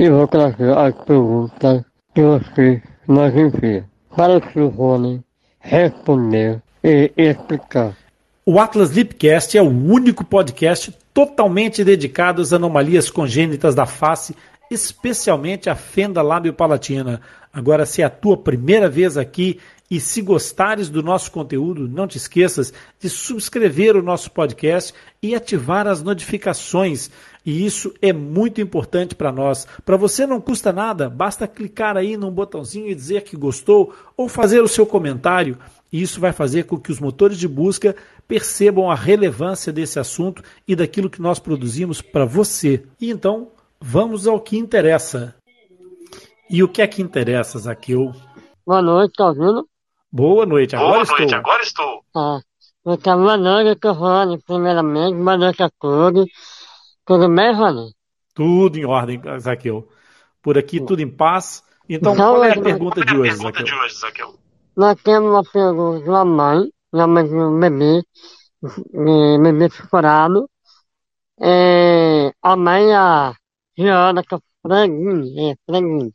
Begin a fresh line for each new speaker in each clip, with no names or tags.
e vou trazer as perguntas que você nos envia para o. Rony responder e explicar.
O Atlas Lipcast é o único podcast totalmente dedicado às anomalias congênitas da face, especialmente a fenda lábio-palatina. Agora, se é a tua primeira vez aqui e se gostares do nosso conteúdo, não te esqueças de subscrever o nosso podcast e ativar as notificações. E isso é muito importante para nós. Para você não custa nada, basta clicar aí num botãozinho e dizer que gostou ou fazer o seu comentário. E isso vai fazer com que os motores de busca percebam a relevância desse assunto e daquilo que nós produzimos para você. E então, vamos ao que interessa. E o que é que interessa, Zaqueu?
Boa noite, tá ouvindo?
Boa noite, agora
Boa
estou.
noite, agora estou.
Ah, então, boa noite, Rony, primeiramente, boa noite a todos. Tudo bem, Rony?
Tudo em ordem, Zaqueu. Por aqui tudo em paz. Então,
Então,
qual é a
eu-
pergunta de
Qual é a
hoje,
pergunta
Zaqueu?
de hoje, Zaqueu?
Nós temos uma pergunta de uma mãe, uma mãe de um bebê, de bebê furado. É, a mãe, a Giana, que é franguinho, é franguinho.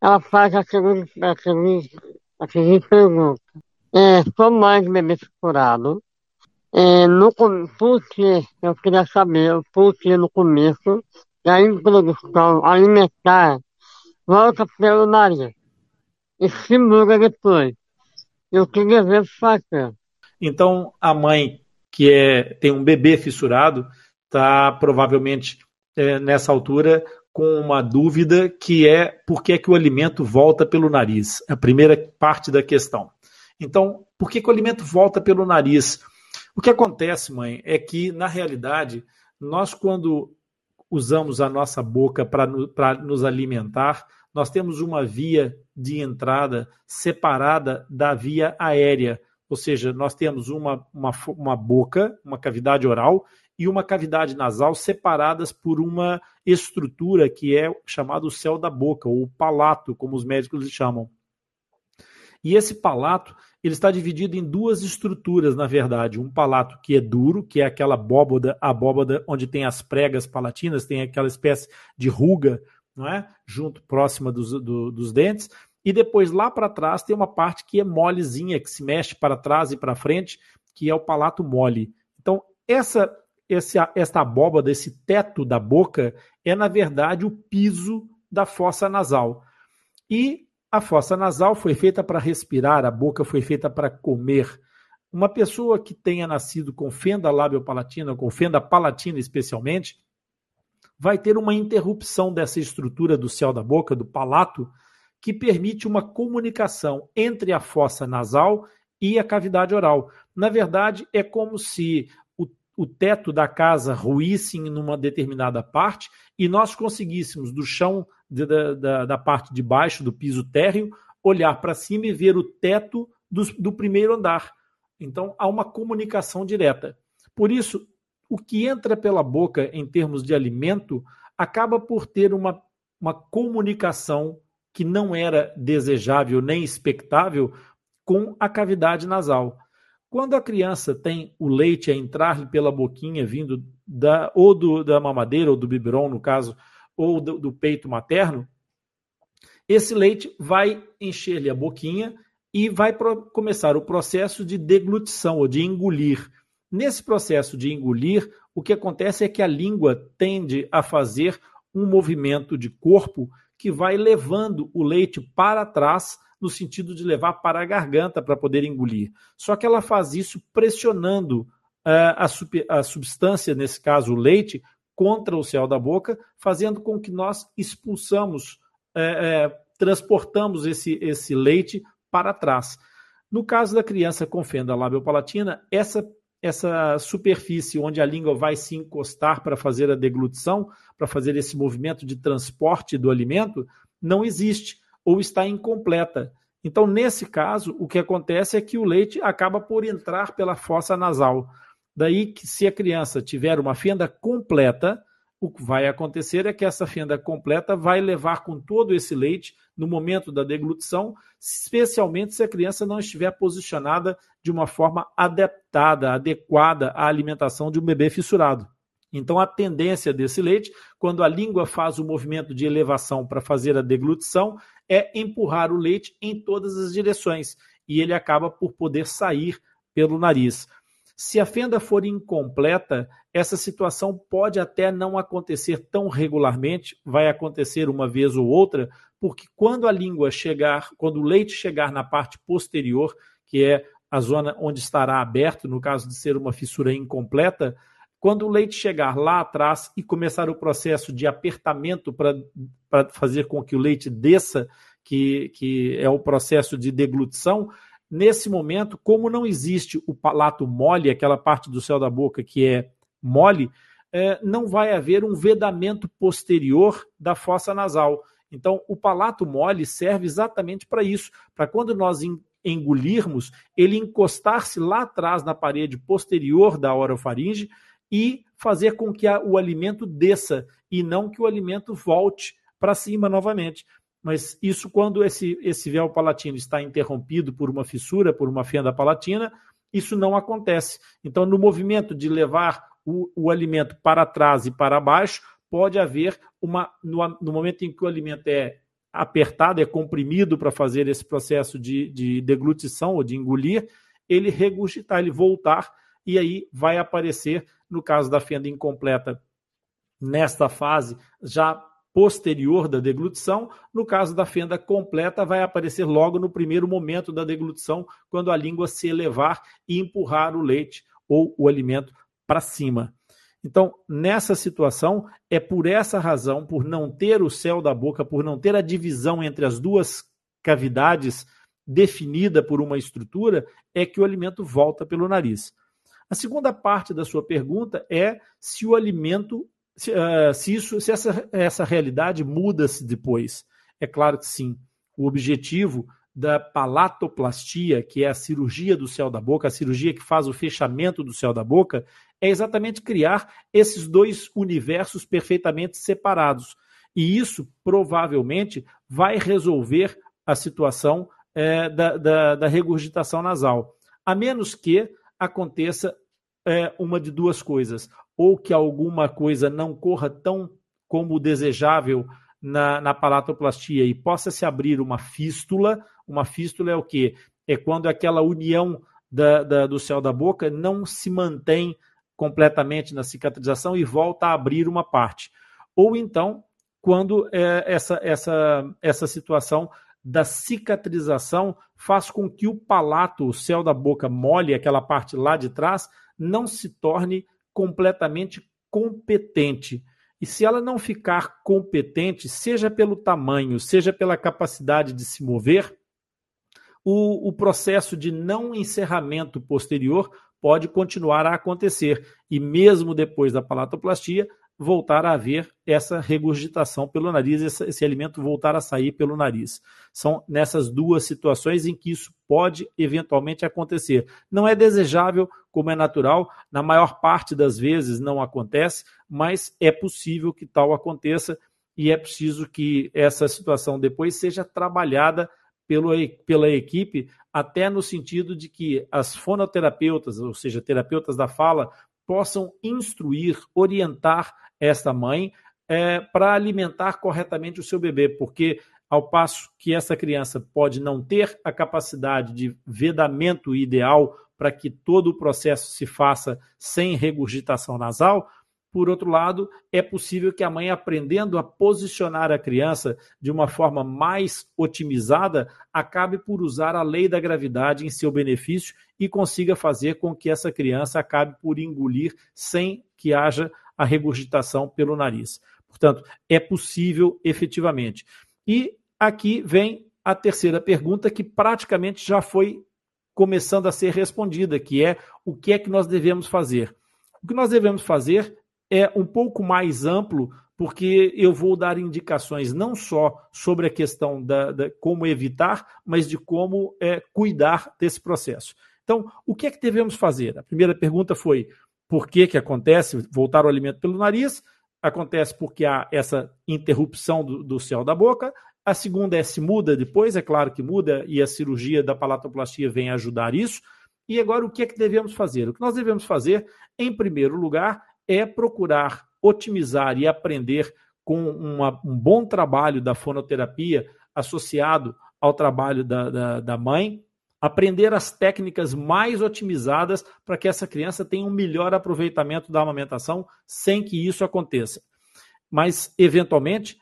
Ela faz a seguinte, a seguinte, a seguinte pergunta. É, sou mãe de bebê furado. É, no, por que, eu queria saber, o porquê no começo da introdução alimentar volta pelo nariz e se muda depois. Eu queria ver fazer.
Então, a mãe que é, tem um bebê fissurado está provavelmente é, nessa altura com uma dúvida que é por que, é que o alimento volta pelo nariz. A primeira parte da questão. Então, por que, que o alimento volta pelo nariz? O que acontece, mãe, é que, na realidade, nós, quando usamos a nossa boca para nos alimentar, nós temos uma via de entrada separada da via aérea. Ou seja, nós temos uma, uma, uma boca, uma cavidade oral e uma cavidade nasal separadas por uma estrutura que é chamada o céu da boca, ou palato, como os médicos chamam. E esse palato ele está dividido em duas estruturas, na verdade. Um palato que é duro, que é aquela abóboda, abóboda onde tem as pregas palatinas, tem aquela espécie de ruga, não é? Junto, próxima dos, do, dos dentes. E depois lá para trás tem uma parte que é molezinha, que se mexe para trás e para frente, que é o palato mole. Então, essa, essa, esta abóbada, esse teto da boca, é na verdade o piso da fossa nasal. E a fossa nasal foi feita para respirar, a boca foi feita para comer. Uma pessoa que tenha nascido com fenda labiopalatina, com fenda palatina especialmente, vai ter uma interrupção dessa estrutura do céu da boca, do palato, que permite uma comunicação entre a fossa nasal e a cavidade oral. Na verdade, é como se o, teto da casa ruísse em uma determinada parte e nós conseguíssemos do chão da, da, da, parte de baixo do piso térreo, olhar para cima e ver o teto do, do, primeiro andar. Então há uma comunicação direta. Por isso, o que entra pela boca em termos de alimento acaba por ter uma, uma comunicação que não era desejável nem expectável com a cavidade nasal. Quando a criança tem o leite a entrar pela boquinha vindo da, ou do, da mamadeira ou do biberon, no caso, ou do, do peito materno, esse leite vai encher-lhe a boquinha e vai começar o processo de deglutição ou de engolir. Nesse processo de engolir, o que acontece é que a língua tende a fazer um movimento de corpo que vai levando o leite para trás no sentido de levar para a garganta para poder engolir. Só que ela faz isso pressionando uh, a, a substância, nesse caso o leite, contra o céu da boca, fazendo com que nós expulsamos, uh, uh, transportamos esse, esse leite para trás. No caso da criança com fenda labiopalatina, essa essa superfície onde a língua vai se encostar para fazer a deglutição, para fazer esse movimento de transporte do alimento, não existe ou está incompleta. Então, nesse caso, o que acontece é que o leite acaba por entrar pela fossa nasal. Daí que, se a criança tiver uma fenda completa, o que vai acontecer é que essa fenda completa vai levar com todo esse leite no momento da deglutição, especialmente se a criança não estiver posicionada de uma forma adaptada, adequada à alimentação de um bebê fissurado. Então, a tendência desse leite, quando a língua faz o movimento de elevação para fazer a deglutição, é empurrar o leite em todas as direções e ele acaba por poder sair pelo nariz. Se a fenda for incompleta, essa situação pode até não acontecer tão regularmente, vai acontecer uma vez ou outra, porque quando a língua chegar, quando o leite chegar na parte posterior, que é a zona onde estará aberto, no caso de ser uma fissura incompleta, quando o leite chegar lá atrás e começar o processo de apertamento para fazer com que o leite desça, que, que é o processo de deglutição, Nesse momento, como não existe o palato mole, aquela parte do céu da boca que é mole, é, não vai haver um vedamento posterior da fossa nasal. Então, o palato mole serve exatamente para isso, para quando nós engolirmos, ele encostar-se lá atrás na parede posterior da orofaringe e fazer com que a, o alimento desça e não que o alimento volte para cima novamente. Mas isso, quando esse, esse véu palatino está interrompido por uma fissura, por uma fenda palatina, isso não acontece. Então, no movimento de levar o, o alimento para trás e para baixo, pode haver uma. No, no, momento em que o alimento é apertado, é comprimido para fazer esse processo de, de deglutição ou de engolir, ele regurgitar, ele voltar, e aí vai aparecer, no caso da fenda incompleta, nesta fase, já posterior da deglutição. No caso da fenda completa, vai aparecer logo no primeiro momento da deglutição, quando a língua se elevar e empurrar o leite ou o alimento para cima. Então, nessa situação, é por essa razão, por não ter o céu da boca, por não ter a divisão entre as duas cavidades definida por uma estrutura, é que o alimento volta pelo nariz. A segunda parte da sua pergunta é se o alimento se, uh, se, isso, se essa, essa realidade muda-se depois. É claro que sim. O objetivo da palatoplastia, que é a cirurgia do céu da boca, a cirurgia que faz o fechamento do céu da boca, é exatamente criar esses dois universos perfeitamente separados. E isso provavelmente vai resolver a situação é, da, da, da, regurgitação nasal, a menos que aconteça é, uma de duas coisas ou que alguma coisa não corra tão como desejável na, na palatoplastia e possa se abrir uma fístula. Uma fístula é o quê? É quando aquela união da, da, do céu da boca não se mantém completamente na cicatrização e volta a abrir uma parte. Ou então, quando é, essa, essa, essa situação da cicatrização faz com que o palato, o céu da boca mole, aquela parte lá de trás, não se torne completamente competente. E se ela não ficar competente, seja pelo tamanho, seja pela capacidade de se mover, o, o processo de não encerramento posterior pode continuar a acontecer. E mesmo depois da palatoplastia, voltar a haver essa regurgitação pelo nariz, esse, esse, alimento voltar a sair pelo nariz. São nessas duas situações em que isso pode eventualmente acontecer. Não é desejável, como é natural, na maior parte das vezes não acontece, mas é possível que tal aconteça e é preciso que essa situação depois seja trabalhada pelo, pela equipe, até no sentido de que as fonoterapeutas, ou seja, terapeutas da fala, possam instruir, orientar esta mãe é, para alimentar corretamente o seu bebê, porque ao passo que essa criança pode não ter a capacidade de vedamento ideal para que todo o processo se faça sem regurgitação nasal, por outro lado, é possível que a mãe, aprendendo a posicionar a criança de uma forma mais otimizada, acabe por usar a lei da gravidade em seu benefício e consiga fazer com que essa criança acabe por engolir sem que haja a regurgitação pelo nariz. Portanto, é possível efetivamente. E aqui vem a terceira pergunta, que praticamente já foi começando a ser respondida, que é o que é que nós devemos fazer? O que nós devemos fazer é um pouco mais amplo, porque eu vou dar indicações não só sobre a questão da, da como evitar, mas de como é, cuidar desse processo. Então, o que é que devemos fazer? A primeira pergunta foi por que, que acontece voltar o alimento pelo nariz? Acontece porque há essa interrupção do, do céu da boca. A segunda é se muda depois, é claro que muda, e a cirurgia da palatoplastia vem ajudar isso. E agora, o que é que devemos fazer? O que nós devemos fazer, em primeiro lugar, é procurar otimizar e aprender com uma, um bom trabalho da fonoterapia associado ao trabalho da, da, da mãe, aprender as técnicas mais otimizadas para que essa criança tenha um melhor aproveitamento da amamentação sem que isso aconteça. Mas, eventualmente,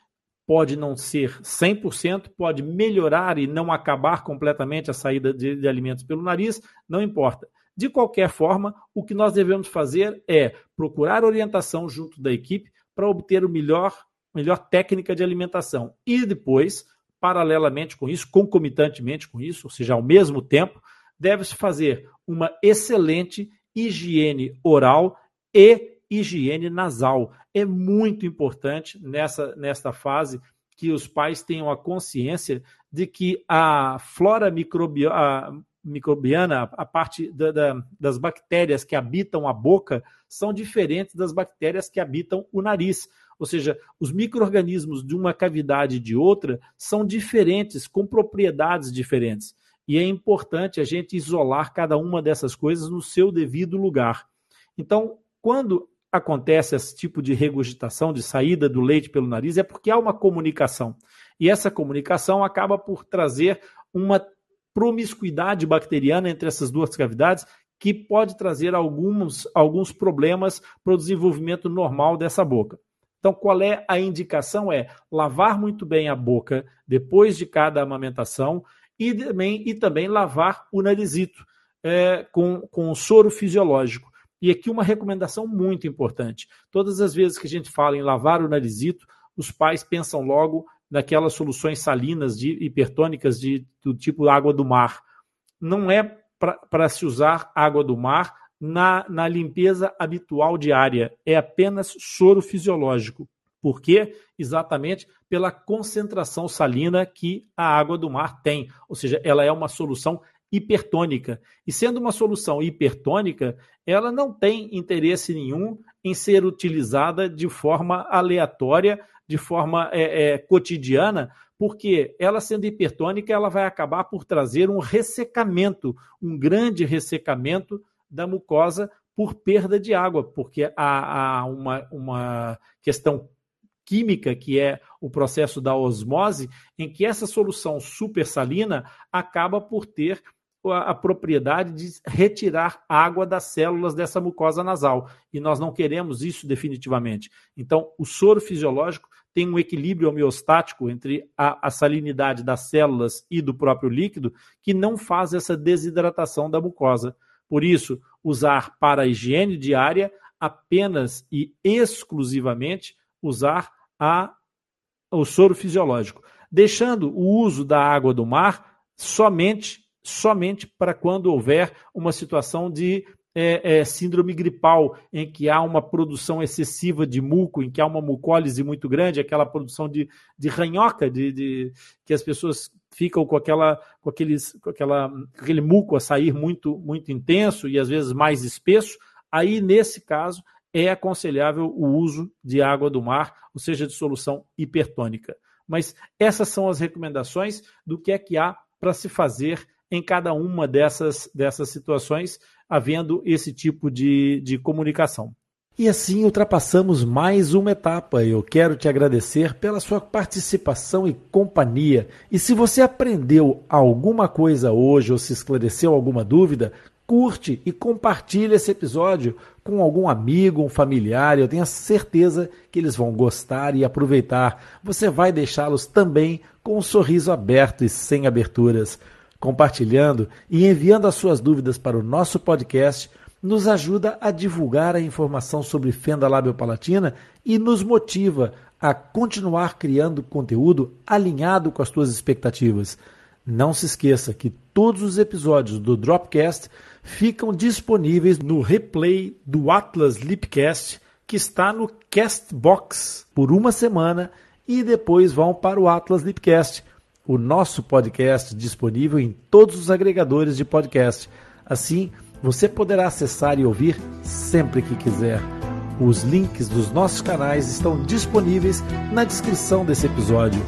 pode não ser 100%, pode melhorar e não acabar completamente a saída de, de alimentos pelo nariz, não importa. De qualquer forma, o que nós devemos fazer é procurar orientação junto da equipe para obter o melhor, melhor técnica de alimentação. E depois, paralelamente com isso, concomitantemente com isso, ou seja, ao mesmo tempo, deve-se fazer uma excelente higiene oral e higiene nasal. É muito importante nessa, nesta fase que os pais tenham a consciência de que a flora microbiana, microbiana, a parte da, da, das bactérias que habitam a boca, são diferentes das bactérias que habitam o nariz. Ou seja, os micro-organismos de uma cavidade e de outra são diferentes, com propriedades diferentes. E é importante a gente isolar cada uma dessas coisas no seu devido lugar. Então, quando acontece esse tipo de regurgitação, de saída do leite pelo nariz, é porque há uma comunicação. E essa comunicação acaba por trazer uma promiscuidade bacteriana entre essas duas cavidades que pode trazer alguns, alguns problemas para o desenvolvimento normal dessa boca. Então, qual é a indicação? É lavar muito bem a boca depois de cada amamentação e também, e também lavar o narizito é, com, com soro fisiológico. E aqui uma recomendação muito importante. Todas as vezes que a gente fala em lavar o narizito, os pais pensam logo naquelas soluções salinas de hipertônicas de, do tipo água do mar. Não é para se usar água do mar na, na limpeza habitual diária, é apenas soro fisiológico. Por quê? Exatamente pela concentração salina que a água do mar tem. Ou seja, ela é uma solução hipertônica. E sendo uma solução hipertônica, ela não tem interesse nenhum em ser utilizada de forma aleatória de forma é, é, cotidiana, porque ela sendo hipertônica, ela vai acabar por trazer um ressecamento, um grande ressecamento da mucosa por perda de água, porque há, há uma, uma questão química, que é o processo da osmose, em que essa solução supersalina acaba por ter a, a, propriedade de retirar água das células dessa mucosa nasal. E nós não queremos isso definitivamente. Então, o soro fisiológico tem um equilíbrio homeostático entre a, a, salinidade das células e do próprio líquido que não faz essa desidratação da mucosa. Por isso, usar para a higiene diária apenas e exclusivamente usar a, o soro fisiológico, deixando o uso da água do mar somente somente para quando houver uma situação de é, é, síndrome gripal, em que há uma produção excessiva de muco, em que há uma mucólise muito grande, aquela produção de, de ranhoca, de, de que as pessoas ficam com aquela com aqueles com aquela aquele muco a sair muito muito intenso e às vezes mais espesso, aí nesse caso é aconselhável o uso de água do mar, ou seja, de solução hipertônica. Mas essas são as recomendações do que é que há para se fazer em cada uma dessas, dessas situações, havendo esse tipo de, de comunicação. E assim ultrapassamos mais uma etapa. Eu quero te agradecer pela sua participação e companhia. E se você aprendeu alguma coisa hoje ou se esclareceu alguma dúvida, curte e compartilhe esse episódio com algum amigo, um familiar. Eu tenho certeza que eles vão gostar e aproveitar. Você vai deixá-los também com um sorriso aberto e sem aberturas. Compartilhando e enviando as suas dúvidas para o nosso podcast nos ajuda a divulgar a informação sobre fenda labiopalatina e nos motiva a continuar criando conteúdo alinhado com as suas expectativas. Não se esqueça que todos os episódios do Dropcast ficam disponíveis no replay do Atlas Lipcast, que está no Castbox por uma semana e depois vão para o Atlas Lipcast, o nosso podcast disponível em todos os agregadores de podcast. Assim, você poderá acessar e ouvir sempre que quiser. Os links dos nossos canais estão disponíveis na descrição desse episódio.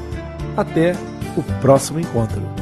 Até o próximo encontro.